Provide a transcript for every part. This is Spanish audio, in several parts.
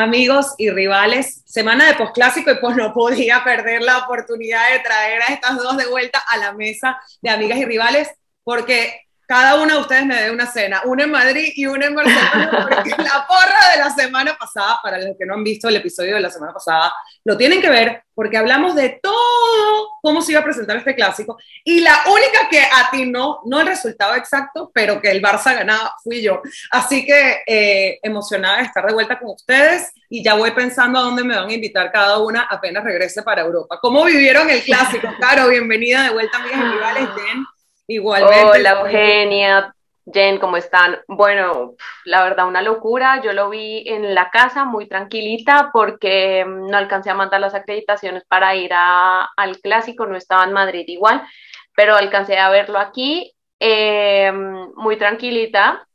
Amigos y rivales. Semana de postclásico y pues no podía perder la oportunidad de traer a estas dos de vuelta a la mesa de amigas y rivales porque cada una de ustedes me dé una cena, una en Madrid y una en Barcelona, porque la porra de la semana pasada, para los que no han visto el episodio de la semana pasada, lo tienen que ver porque hablamos de todo cómo se iba a presentar este clásico y la única que atinó, no el resultado exacto, pero que el Barça ganaba, fui yo. Así que eh, emocionada de estar de vuelta con ustedes y ya voy pensando a dónde me van a invitar cada una apenas regrese para Europa. ¿Cómo vivieron el clásico? Caro, bienvenida de vuelta, amigas y rivales. Jen. Igualmente. Hola Eugenia, Jen, ¿cómo están? Bueno, la verdad, una locura. Yo lo vi en la casa muy tranquilita porque mm, no alcancé a mandar las acreditaciones para ir al clásico, no estaba en Madrid igual, pero alcancé a verlo aquí eh, muy tranquilita.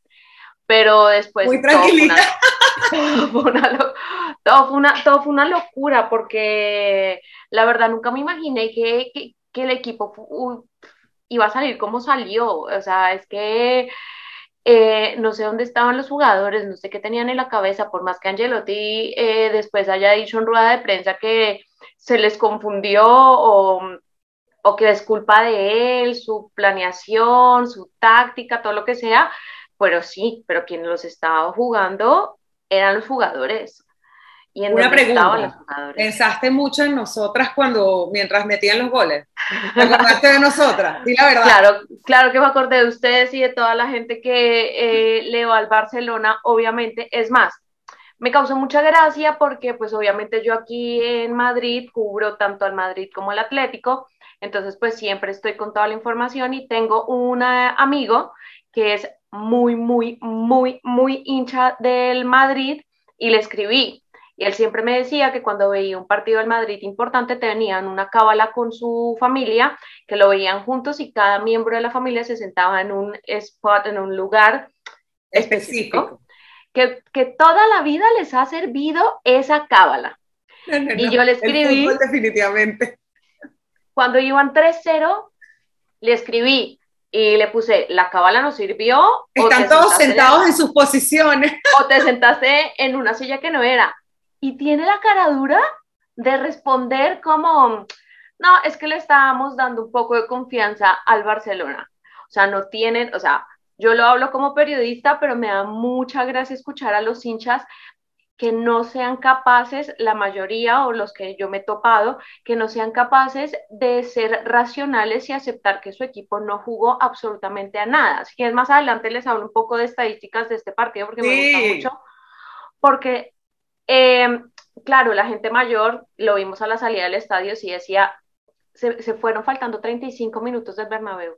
Pero después. Muy tranquilita. Todo fue, una, todo, fue una, todo fue una locura porque la verdad nunca me imaginé que, que el equipo iba a salir como salió. O sea, es que eh, no sé dónde estaban los jugadores, no sé qué tenían en la cabeza, por más que Angelotti eh, después haya dicho en rueda de prensa que se les confundió o, o que es culpa de él, su planeación, su táctica, todo lo que sea, pero sí, pero quien los estaba jugando eran los jugadores. Y en Una pregunta, ¿pensaste mucho en nosotras cuando, mientras metían los goles? ¿Te acordaste de nosotras? Di la verdad. Claro, claro que me acordé de ustedes y de toda la gente que eh, le va al Barcelona, obviamente. Es más, me causó mucha gracia porque pues obviamente yo aquí en Madrid cubro tanto al Madrid como al Atlético, entonces pues siempre estoy con toda la información y tengo un amigo que es muy, muy, muy, muy hincha del Madrid y le escribí, y él siempre me decía que cuando veía un partido del Madrid importante tenían una cábala con su familia, que lo veían juntos y cada miembro de la familia se sentaba en un spot, en un lugar específico, Que, que, toda la vida les ha servido esa cábala. y yo le escribí... definitivamente. Cuando iban 3-0, le escribí, y le puse, la cábala nos sirvió. Están todos sentados en sus posiciones. O te sentaste en una silla que no era y tiene la caradura de responder como, no, es que le estábamos dando un poco de confianza al Barcelona. O sea, no tienen, o sea, yo lo hablo como periodista, pero me da mucha gracia escuchar a los hinchas que no sean capaces, la mayoría o los que yo me he topado, que no sean capaces de ser racionales y aceptar que su equipo no jugó absolutamente a nada. Así que más adelante les hablo un poco de estadísticas de este partido porque me gusta mucho, porque eh, claro, la gente mayor, lo vimos a la salida del estadio, sí decía, se, fueron faltando 35 minutos del Bernabéu,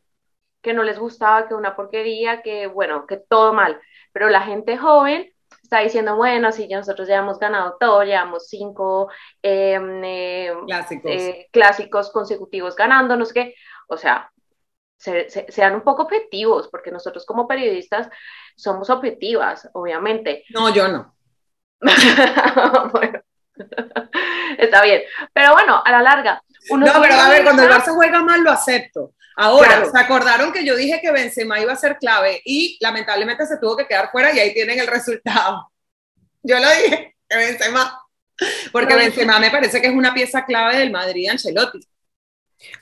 que no les gustaba, que una porquería, que bueno, que todo mal, pero la gente joven está diciendo, bueno, sí, nosotros ya hemos ganado todo, llevamos cinco em, em, clásicos. Eh, clásicos consecutivos ganándonos, que, o sea, sean un poco objetivos, porque nosotros como periodistas somos objetivas, obviamente. No, yo no. bueno, está bien. Pero bueno, a la larga. no, pero a ver, cuando el Barça juega mal lo acepto. Ahora, se acordaron que yo dije que Benzema iba a ser clave y lamentablemente se tuvo que quedar fuera y ahí tienen el resultado. Yo lo dije, que Benzema. Porque Benzema me parece que es una pieza clave del Madrid Ancelotti.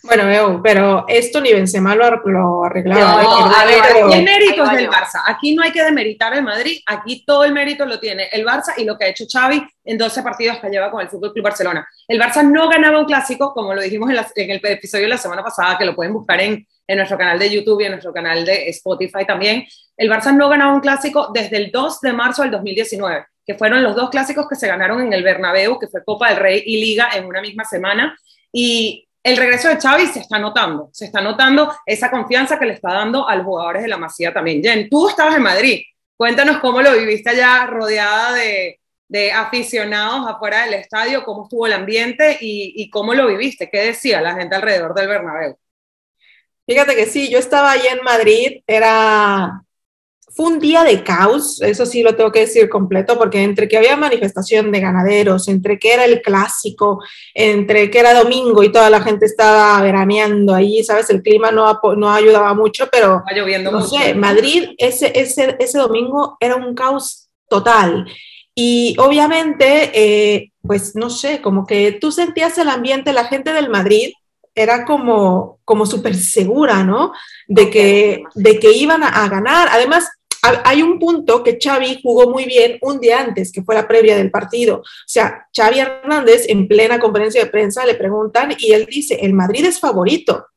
Bueno, pero esto ni Benzema lo, lo arreglaba. No, a ver, aquí el mérito es del Barça. Aquí no hay que demeritar el Madrid, aquí todo el mérito lo tiene el Barça y lo que ha hecho Xavi en 12 partidos que lleva con el Fútbol Club Barcelona. El Barça no ganaba un clásico, como lo dijimos en, el episodio de la semana pasada, que lo pueden buscar en, en nuestro canal de YouTube y en nuestro canal de Spotify también. El Barça no ganaba un clásico desde el 2 de marzo del 2019 que fueron los dos clásicos que se ganaron en el Bernabéu, que fue Copa del Rey y Liga en una misma semana. Y el regreso de Xavi se está notando, se está notando esa confianza que le está dando a los jugadores de la Masía también. Jen, tú estabas en Madrid, cuéntanos cómo lo viviste allá rodeada de, aficionados afuera del estadio, cómo estuvo el ambiente y, y, cómo lo viviste, qué decía la gente alrededor del Bernabéu. Fíjate que sí, yo estaba ahí en Madrid, era fue un día de caos, eso sí lo tengo que decir completo, porque entre que había manifestación de ganaderos, entre que era el clásico, entre que era domingo y toda la gente estaba veraneando ahí, ¿sabes? El clima no, no ayudaba mucho, pero... lloviendo no sé, Madrid ese, ese, ese domingo era un caos total. Y obviamente, eh, pues no sé, como que tú sentías el ambiente, la gente del Madrid era como, como súper segura, ¿no? De que, de que iban a, ganar. Además, hay un punto que Xavi jugó muy bien un día antes, que fue la previa del partido. O sea, Xavi Hernández en plena conferencia de prensa le preguntan y él dice, el Madrid es favorito.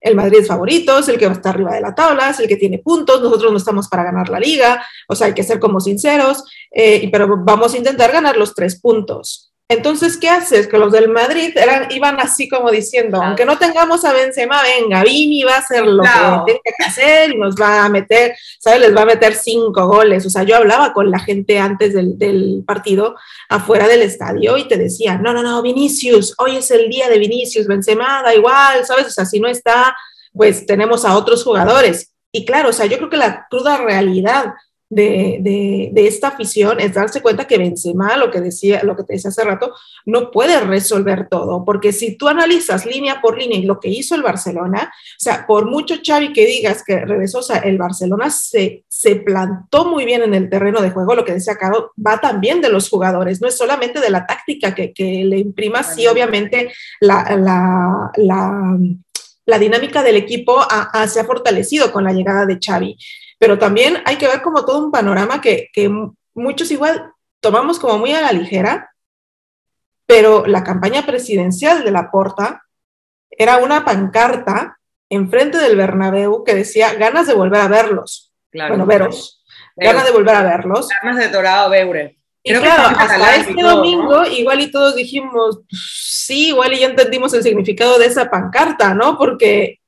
El Madrid es favorito, es el que va a estar arriba de la tabla, es el que tiene puntos, nosotros no estamos para ganar la liga, o sea, hay que ser como sinceros, eh, pero vamos a intentar ganar los tres puntos. Entonces, ¿qué haces? Que los del Madrid eran, iban así como diciendo, aunque no tengamos a Benzema, venga, Vini va a hacer lo que tiene que hacer y nos va a meter, ¿sabes? Les va a meter cinco goles. O sea, yo hablaba con la gente antes del, del partido afuera del estadio y te decía, no, no, no, Vinicius, hoy es el día de Vinicius, Benzema, da igual, ¿sabes? O sea, si no está, pues tenemos a otros jugadores. Y claro, o sea, yo creo que la cruda realidad de, esta afición es darse cuenta que Benzema, lo que decía, lo que te decía hace rato, no puede resolver todo, porque si tú analizas línea por línea y lo que hizo el Barcelona, o sea, por mucho Xavi que digas que regresó, o sea, el Barcelona se, se plantó muy bien en el terreno de juego, lo que decía Caro, va también de los jugadores, no es solamente de la táctica que, le imprima, sí, obviamente la, la, dinámica del equipo se ha fortalecido con la llegada de Xavi pero también hay que ver como todo un panorama que, muchos igual tomamos como muy a la ligera, pero la campaña presidencial de la Porta era una pancarta enfrente del Bernabéu que decía ganas de volver a verlos. bueno, veros. Ganas de volver a verlos. Ganas de Dorado Beure. Y claro, hasta este domingo, igual y todos dijimos, sí, igual y ya entendimos el significado de esa pancarta, ¿no? Porque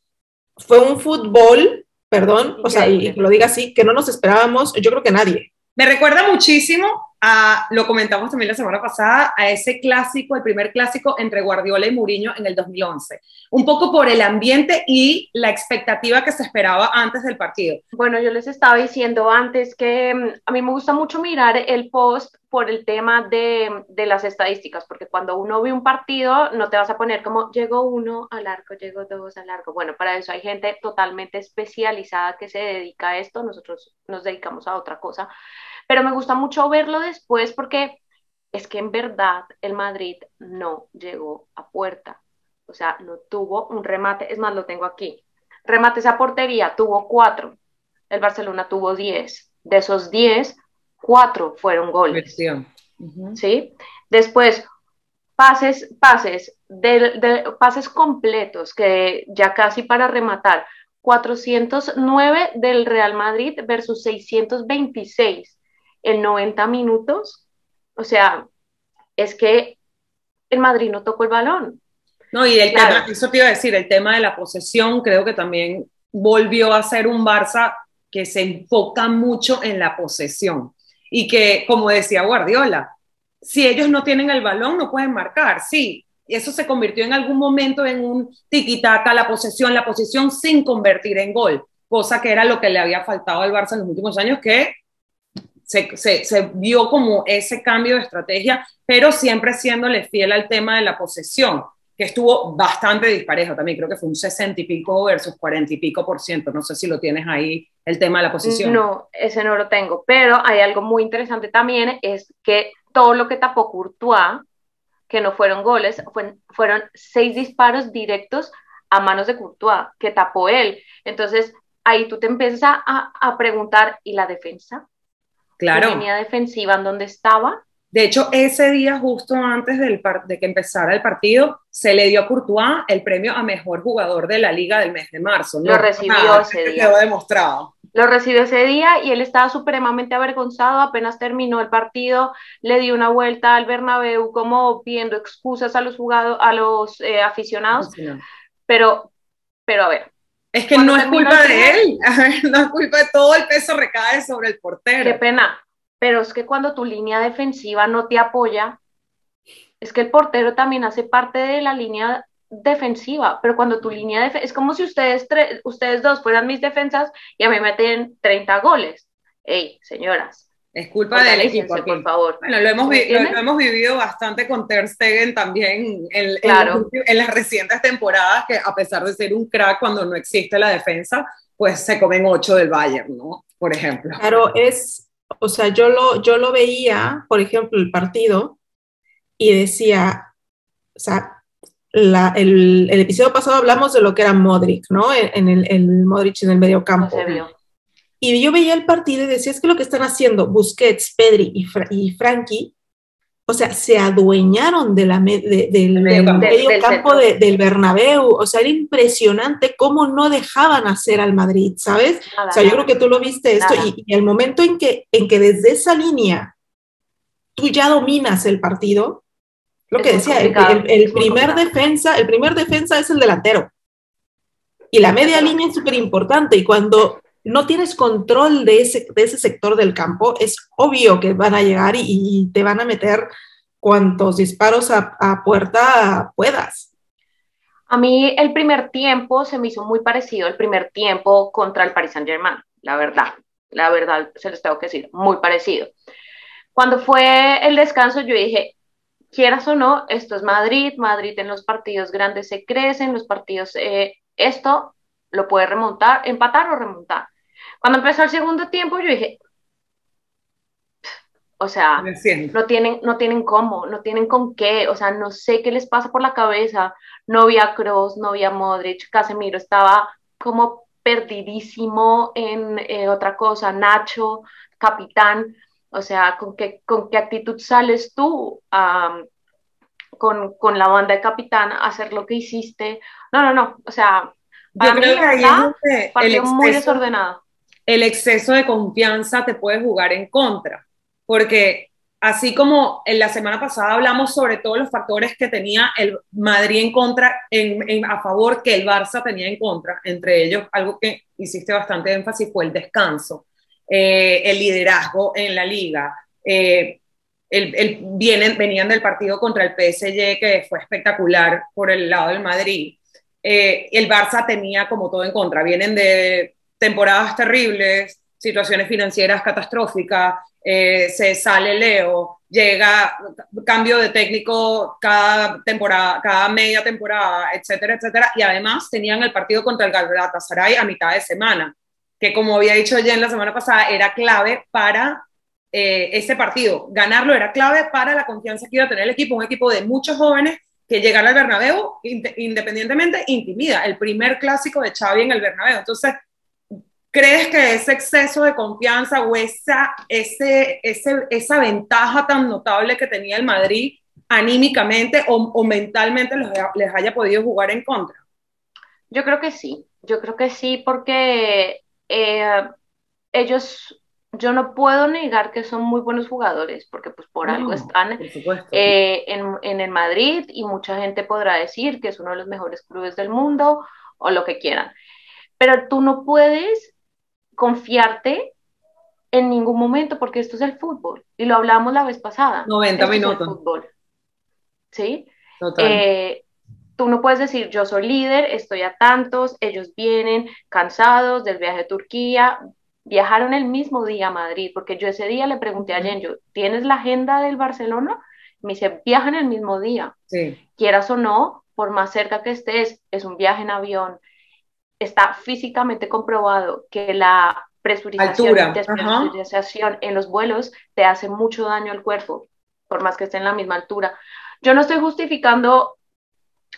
fue un fútbol perdón, o sea, y lo diga así, que no nos esperábamos, yo creo que nadie. Me recuerda muchísimo a, lo comentamos también la semana pasada, a ese clásico, el primer clásico entre Guardiola y Mourinho en el 2011. Un poco por el ambiente y la expectativa que se esperaba antes del partido. Bueno, yo les estaba diciendo antes que mm, a mí me gusta mucho mirar el post por el tema de, de, las estadísticas, porque cuando uno ve un partido, no te vas a poner como llegó uno al arco, llegó dos al arco. Bueno, para eso hay gente totalmente especializada que se dedica a esto, nosotros nos dedicamos a otra cosa, pero me gusta mucho verlo después porque es que en verdad el Madrid no llegó a puerta, o sea, no tuvo un remate, es más, lo tengo aquí. Remates a portería, tuvo cuatro, el Barcelona tuvo diez, de esos diez, cuatro fueron goles. ¿Sí? Después, pases, pases, de, pases completos, que ya casi para rematar, 409 del Real Madrid versus 626 en 90 minutos. O sea, es que el Madrid no tocó el balón. No, y el tema, eso te iba a decir, el tema de la posesión, creo que también volvió a ser un Barça que se enfoca mucho en la posesión y que, como decía Guardiola, si ellos no tienen el balón, no pueden marcar. Sí, eso se convirtió en algún momento en un tiki-taka, la posesión, la posición sin convertir en gol, cosa que era lo que le había faltado al Barça en los últimos años, que se, vio como ese cambio de estrategia, pero siempre siéndole fiel al tema de la posesión que estuvo bastante disparejo también, creo que fue un 60 y pico versus 40 y pico por ciento, no sé si lo tienes ahí, el tema de la posición. No, ese no lo tengo, pero hay algo muy interesante también, es que todo lo que tapó Courtois, que no fueron goles, fueron seis disparos directos a manos de Courtois, que tapó él. Entonces, ahí tú te empiezas a, a preguntar, ¿y la defensa? Claro. ¿La línea defensiva en dónde estaba? De hecho, ese día, justo antes del de que empezara el partido, se le dio a Courtois el premio a mejor jugador de la liga del mes de marzo. Lo recibió ese día. Quedó demostrado. Lo recibió ese día y él estaba supremamente avergonzado. Apenas terminó el partido, le dio una vuelta al Bernabéu como pidiendo excusas a los jugadores, a los eh, aficionados. Pero, pero a ver. Es que no es culpa de él, no es culpa de todo el peso recae sobre el portero. Qué pena, pero es que cuando tu línea defensiva no te apoya, es que el portero también hace parte de la línea defensiva, pero cuando tu línea de es como si ustedes, ustedes dos fueran mis defensas y a mí me meten 30 goles. Ey, señoras. Es culpa del equipo, por favor. Bueno, lo hemos, lo, hemos, vivido bastante con Ter Stegen también en, en, en, las recientes temporadas, que a pesar de ser un crack cuando no existe la defensa, pues se comen ocho del Bayern, ¿no? Por ejemplo. Claro, es, o sea, yo lo, yo lo veía, por ejemplo, el partido, y decía, o sea, el, episodio pasado hablamos de lo que era Modric, ¿no? En, el, Modric en el medio campo. Y yo veía el partido y decía, es que lo que están haciendo Busquets, Pedri y, y Frankie o sea, se adueñaron de la del, medio campo, del Bernabéu, o sea, era impresionante cómo no dejaban hacer al Madrid, ¿sabes? o sea, yo creo que tú lo viste esto y, el momento en que, en que desde esa línea tú ya dominas el partido, lo que decía, el, primer defensa, el primer defensa es el delantero. Y la media línea es súper importante y cuando no tienes control de ese, de ese sector del campo, es obvio que van a llegar y, te van a meter cuantos disparos a, puerta puedas. A mí el primer tiempo se me hizo muy parecido al primer tiempo contra el Paris Saint Germain, la verdad, la verdad se les tengo que decir, muy parecido. Cuando fue el descanso yo dije, quieras o no, esto es Madrid, Madrid en los partidos grandes se crecen, los partidos, eh, esto lo puede remontar, empatar o remontar. Cuando empezó el segundo tiempo, yo dije, o sea, no tienen, no tienen cómo, no tienen con qué, o sea, no sé qué les pasa por la cabeza. No había Kroos, no había Modric, Casemiro estaba como perdidísimo en eh, otra cosa, Nacho, capitán, o sea, ¿con qué, con qué actitud sales tú con, con, la banda de capitán a hacer lo que hiciste? No, no, no, o sea, yo creo que ahí es el muy desordenado. El exceso de confianza te puede jugar en contra, porque así como en la semana pasada hablamos sobre todos los factores que tenía el Madrid en contra, en, a favor que el Barça tenía en contra, entre ellos algo que hiciste bastante énfasis fue el descanso, eh, el liderazgo en la liga. Eh, el, vienen, venían del partido contra el PSG que fue espectacular por el lado del Madrid eh, el Barça tenía como todo en contra. Vienen de temporadas terribles, situaciones financieras catastróficas, eh, se sale Leo, llega cambio de técnico cada temporada, cada media temporada, etcétera, etcétera. Y además tenían el partido contra el Galatasaray a mitad de semana, que como había dicho Jen la semana pasada, era clave para eh, ese partido. Ganarlo era clave para la confianza que iba a tener el equipo, un equipo de muchos jóvenes que llegar al Bernabéu, independientemente, intimida. El primer clásico de Xavi en el Bernabéu. Entonces, ¿crees que ese exceso de confianza o esa, ese, ese, esa ventaja tan notable que tenía el Madrid anímicamente o, mentalmente les haya podido jugar en contra? Yo creo que sí, yo creo que sí, porque eh, ellos yo no puedo negar que son muy buenos jugadores, porque pues por algo están eh, en, el Madrid y mucha gente podrá decir que es uno de los mejores clubes del mundo o lo que quieran. Pero tú no puedes confiarte en ningún momento porque esto es el fútbol y lo hablamos la vez pasada. 90 minutos. fútbol. ¿Sí? Eh, tú no puedes decir yo soy líder, estoy a tantos, ellos vienen cansados del viaje a Turquía, viajaron el mismo día a Madrid, porque yo ese día le pregunté a Jenjo, ¿tienes la agenda del Barcelona? Me dice, viajan el mismo día. Quieras o no, por más cerca que estés, es un viaje en avión. Está físicamente comprobado que la presurización en los vuelos te hace mucho daño al cuerpo, por más que esté en la misma altura. Yo no estoy justificando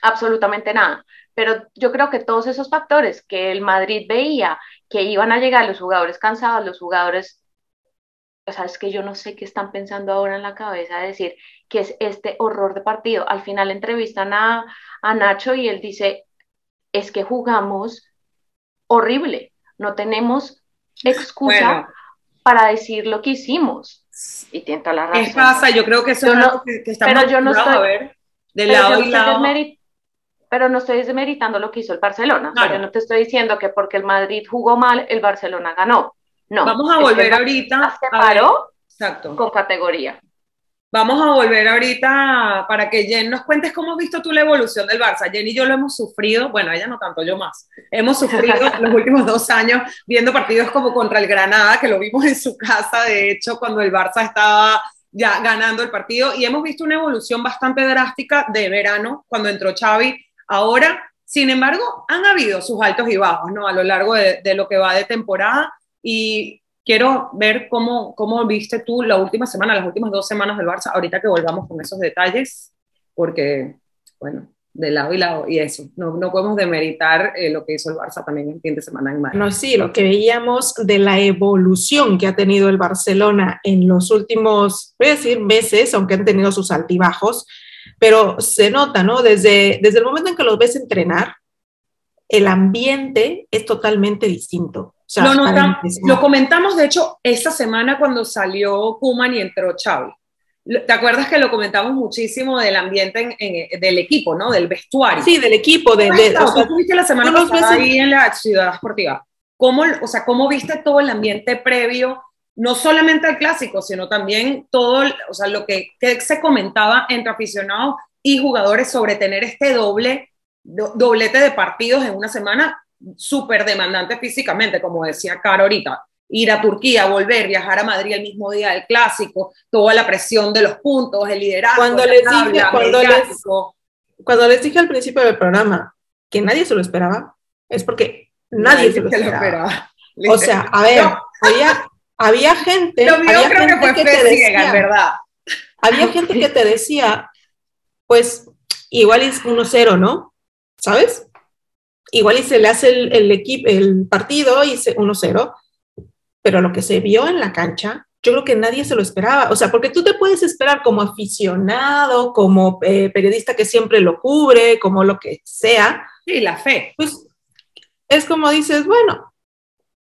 absolutamente nada, pero yo creo que todos esos factores que el Madrid veía que iban a llegar los jugadores cansados, los jugadores, o sea, es que yo no sé qué están pensando ahora en la cabeza de decir que es este horror de partido. Al final entrevistan a, Nacho y él dice, es que jugamos horrible, no tenemos excusa para decir lo que hicimos. Y tiene la razón. ¿Qué pasa? Yo creo que eso es algo que, estamos pero yo no estoy, a ver de lado y lado pero no estoy desmeritando lo que hizo el Barcelona. yo no te estoy diciendo que porque el Madrid jugó mal, el Barcelona ganó. No. Vamos a volver ahorita. Se paró Exacto. con categoría. Vamos a volver ahorita para que Jen nos cuentes cómo has visto tú la evolución del Barça. Jen y yo lo hemos sufrido, bueno, ella no tanto, yo más. Hemos sufrido los últimos dos años viendo partidos como contra el Granada, que lo vimos en su casa, de hecho, cuando el Barça estaba ya ganando el partido, y hemos visto una evolución bastante drástica de verano, cuando entró Xavi, Ahora, sin embargo, han habido sus altos y bajos, ¿no? A lo largo de, lo que va de temporada y quiero ver cómo, cómo viste tú la última semana, las últimas dos semanas del Barça, ahorita que volvamos con esos detalles, porque, bueno, de lado y lado, y eso, no, no podemos demeritar eh, lo que hizo el Barça también el fin de semana en Madrid. No, sí, lo que veíamos de la evolución que ha tenido el Barcelona en los últimos, voy a decir, meses, aunque han tenido sus altibajos, pero se nota, ¿no? Desde, desde el momento en que los ves entrenar, el ambiente es totalmente distinto. lo, lo comentamos, de hecho, esta semana cuando salió Kuman y entró Xavi. ¿Te acuerdas que lo comentamos muchísimo del ambiente en, del equipo, ¿no? Del vestuario. Sí, del equipo. De, de o sea, viste la semana pasada ahí en la ciudad esportiva. ¿Cómo, o sea, ¿Cómo viste todo el ambiente previo, no solamente al clásico, sino también todo, o sea, lo que, que se comentaba entre aficionados y jugadores sobre tener este doble, doblete de partidos en una semana súper demandante físicamente, como decía Caro ahorita ir a Turquía, volver, viajar a Madrid el mismo día del clásico, toda la presión de los puntos, el liderazgo. Cuando, les, dije, cuando, les, cuando les dije al principio del programa que nadie se lo esperaba, es porque nadie, se lo esperaba. O sea, a ver, había, había gente. había gente que, te decía, ¿verdad? Había gente que te decía, pues igual es 1-0, ¿no? ¿Sabes? Igual y se le hace el, el, equipo, el partido y 1-0 pero lo que se vio en la cancha, yo creo que nadie se lo esperaba. O sea, porque tú te puedes esperar como aficionado, como eh, periodista que siempre lo cubre, como lo que sea. Sí, la fe. Pues es como dices, bueno,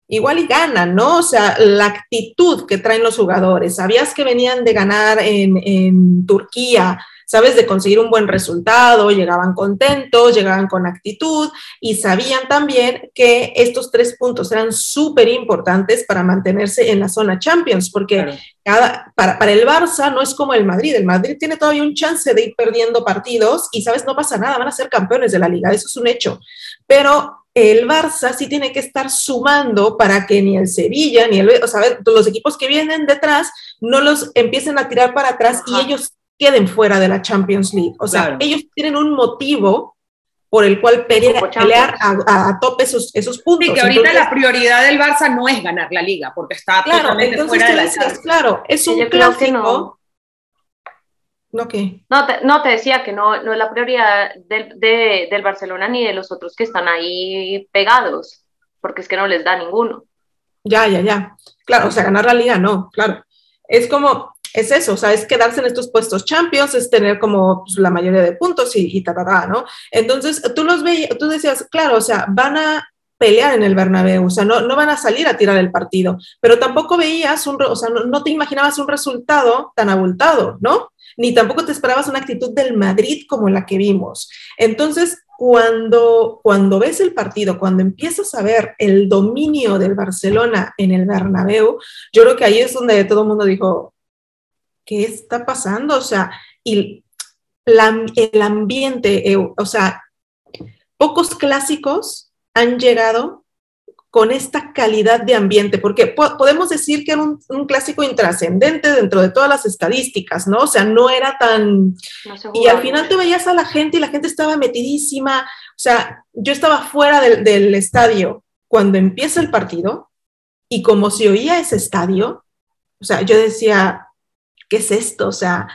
igual y ganan, ¿no? O sea, la actitud que traen los jugadores. Sabías que venían de ganar en, en Turquía, ¿sabes? De conseguir un buen resultado, llegaban contentos, llegaban con actitud y sabían también que estos tres puntos eran súper importantes para mantenerse en la zona Champions, porque cada, para, para, el Barça no es como el Madrid, el Madrid tiene todavía un chance de ir perdiendo partidos y, ¿sabes? No pasa nada, van a ser campeones de la liga, eso es un hecho, pero el Barça sí tiene que estar sumando para que ni el Sevilla ni el, o sea, los equipos que vienen detrás no los empiecen a tirar para atrás y ellos queden fuera de la Champions League. O sea, ellos tienen un motivo por el cual pelear, a, tope esos, esos puntos. Sí, que ahorita la prioridad del Barça no es ganar la liga, porque está claro, totalmente fuera de la decías, Claro, es un clásico. no. qué? No te, no, te decía que no, no es la prioridad del, de, del Barcelona ni de los otros que están ahí pegados, porque es que no les da ninguno. Ya, ya, ya. Claro, o sea, ganar la liga no, claro. Es como, es eso, o sea, es quedarse en estos puestos champions, es tener como pues, la mayoría de puntos y, y ta, ta, ta, ¿no? Entonces, tú los veías, tú decías, claro, o sea, van a pelear en el Bernabéu, o sea, no, no van a salir a tirar el partido, pero tampoco veías un, o sea, no, no te imaginabas un resultado tan abultado, ¿no? Ni tampoco te esperabas una actitud del Madrid como la que vimos. Entonces, cuando, cuando ves el partido, cuando empiezas a ver el dominio del Barcelona en el Bernabéu, yo creo que ahí es donde todo el mundo dijo, ¿qué está pasando? O sea, y el ambiente, eh, o sea, pocos clásicos han llegado con esta calidad de ambiente, porque podemos decir que era un, clásico intrascendente dentro de todas las estadísticas, ¿no? O sea, no era tan... y al final te veías a la gente y la gente estaba metidísima, o sea, yo estaba fuera del, del estadio cuando empieza el partido y como se oía ese estadio, o sea, yo decía, ¿qué es esto? O sea,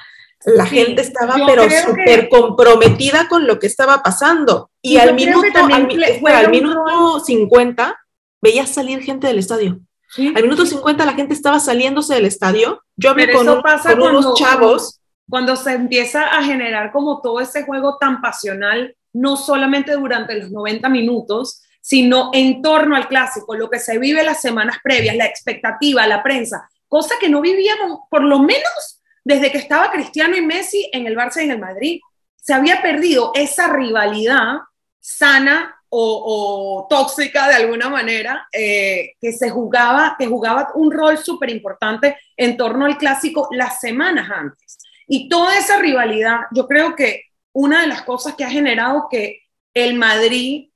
la gente estaba pero súper comprometida con lo que estaba pasando. Y al minuto, al, minuto 50 veías salir gente del estadio. al minuto 50 la gente estaba saliéndose del estadio. Yo hablé con, unos chavos. Cuando se empieza a generar como todo ese juego tan pasional, no solamente durante los 90 minutos, sino en torno al clásico, lo que se vive las semanas previas, la expectativa, la prensa cosa que no vivíamos, por lo menos desde que estaba Cristiano y Messi en el Barça y en el Madrid. Se había perdido esa rivalidad sana o, tóxica de alguna manera, eh, que se jugaba, que jugaba un rol súper importante en torno al clásico las semanas antes. Y toda esa rivalidad, yo creo que una de las cosas que ha generado que el Madrid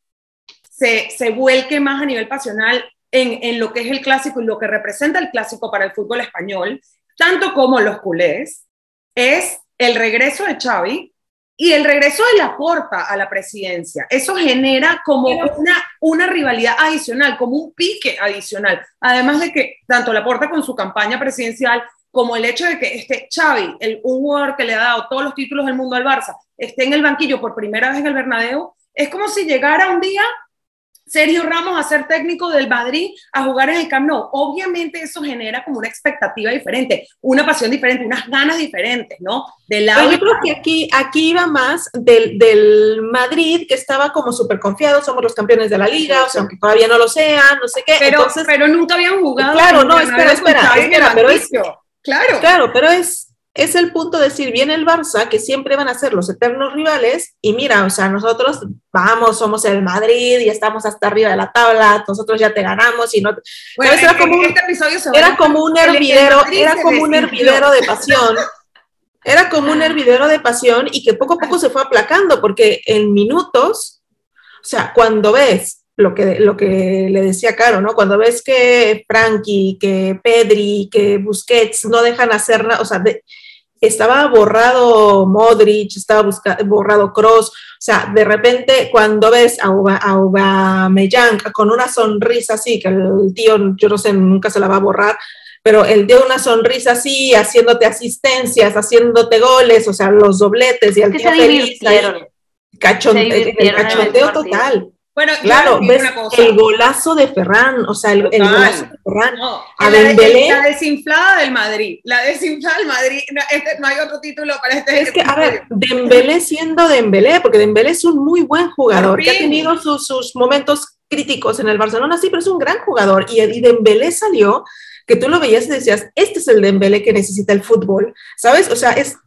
se, se vuelque más a nivel pasional en, lo que es el clásico y lo que representa el clásico para el fútbol español, tanto como los culés, es el regreso de Xavi y el regreso de la porta a la presidencia, eso genera como una, una rivalidad adicional, como un pique adicional. Además de que tanto la porta con su campaña presidencial como el hecho de que este Xavi, el, un jugador que le ha dado todos los títulos del mundo al Barça, esté en el banquillo por primera vez en el Bernabéu, es como si llegara un día Sergio Ramos a ser técnico del Madrid a jugar en el Camp Nou. Obviamente eso genera como una expectativa diferente, una pasión diferente, unas ganas diferentes, ¿no? Del lado yo creo que aquí, aquí iba más del, del Madrid, que estaba como súper confiado, somos los campeones de la liga, o sea, aunque todavía no lo sean, no sé qué. Pero, pero nunca habían jugado. Claro, no, espera, espera, espera, pero es... Claro. Claro, pero es, es el punto de decir, viene el Barça, que siempre van a ser los eternos rivales, y mira, o sea, nosotros vamos, somos el Madrid y estamos hasta arriba de la tabla, nosotros ya te ganamos y no... Bueno, era, como un, este era como un hervidero, era como un hervidero de pasión. Era como un hervidero de pasión y que poco a poco se fue aplacando, porque en minutos, o sea, cuando ves lo que, lo que le decía Caro, ¿no? Cuando ves que Frankie, que Pedri, que Busquets no dejan hacer nada, o sea, estaba borrado Modric, estaba borrado Cross, o sea, de repente cuando ves a, Aubameyang con una sonrisa así, que el tío, yo no sé, nunca se la va a borrar, pero él dio una sonrisa así, haciéndote asistencias, haciéndote goles, o sea, los dobletes y el tío feliz, el cachondeo total. Bueno, claro, ves el golazo de Ferran, o sea, el, golazo de Ferran. No, a la, Dembélé, la desinflada del Madrid, la desinflada del Madrid, no, este, no hay otro título para este. Es que, a ver, Dembélé siendo Dembélé, porque Dembélé es un muy buen jugador, que ha tenido sus, sus, momentos críticos en el Barcelona, sí, pero es un gran jugador, y, y Dembélé salió que tú lo veías y decías, este es el Dembélé que necesita el fútbol, ¿sabes? O sea, es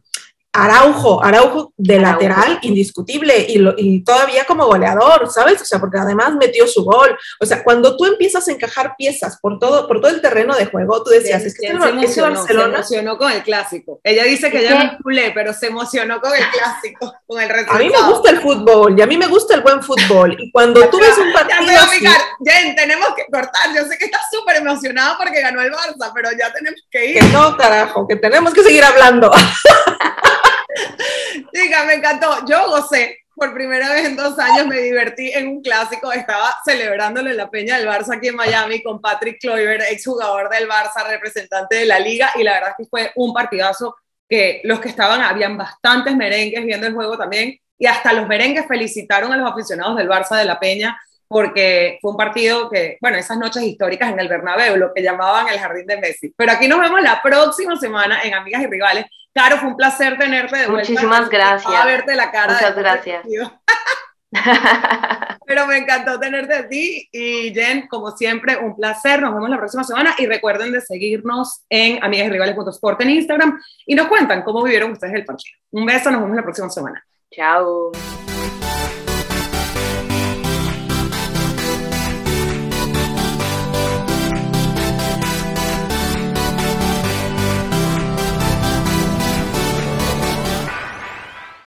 Araujo, Araujo de lateral, indiscutible, y, y, todavía como goleador, ¿sabes? O sea, porque además metió su gol. O sea, cuando tú empiezas a encajar piezas por todo, por todo el terreno de juego, tú decías, es que este se, emocionó, se emocionó con el clásico. Ella dice que ella no culé, pero se emocionó con el clásico, con el resultado. A mí me gusta el fútbol, y a mí me gusta el buen fútbol, y cuando tú ves un partido ya así, Jen, tenemos que cortar, yo sé que estás súper emocionada porque ganó el Barça, pero ya tenemos que ir. Que no, carajo, que tenemos que seguir hablando. Diga, me encantó. Yo gocé. Por primera vez en dos años me divertí en un clásico. Estaba celebrándole la peña del Barça aquí en Miami con Patrick Kluivert, exjugador del Barça, representante de la liga. Y la verdad es que fue un partidazo que los que estaban, habían bastantes merengues viendo el juego también. Y hasta los merengues felicitaron a los aficionados del Barça de la Peña porque fue un partido que, bueno, esas noches históricas en el Bernabéu, lo que llamaban el jardín de Messi. Pero aquí nos vemos la próxima semana en Amigas y Rivales. Caro, fue un placer tenerte de vuelta. Muchísimas gracias. A verte la cara. Muchas gracias. Pero me encantó tenerte a ti y Jen, como siempre, un placer. Nos vemos la próxima semana y recuerden de seguirnos en amigasyrivales.sport en Instagram y nos cuentan cómo vivieron ustedes el partido. Un beso, nos vemos la próxima semana. Chao.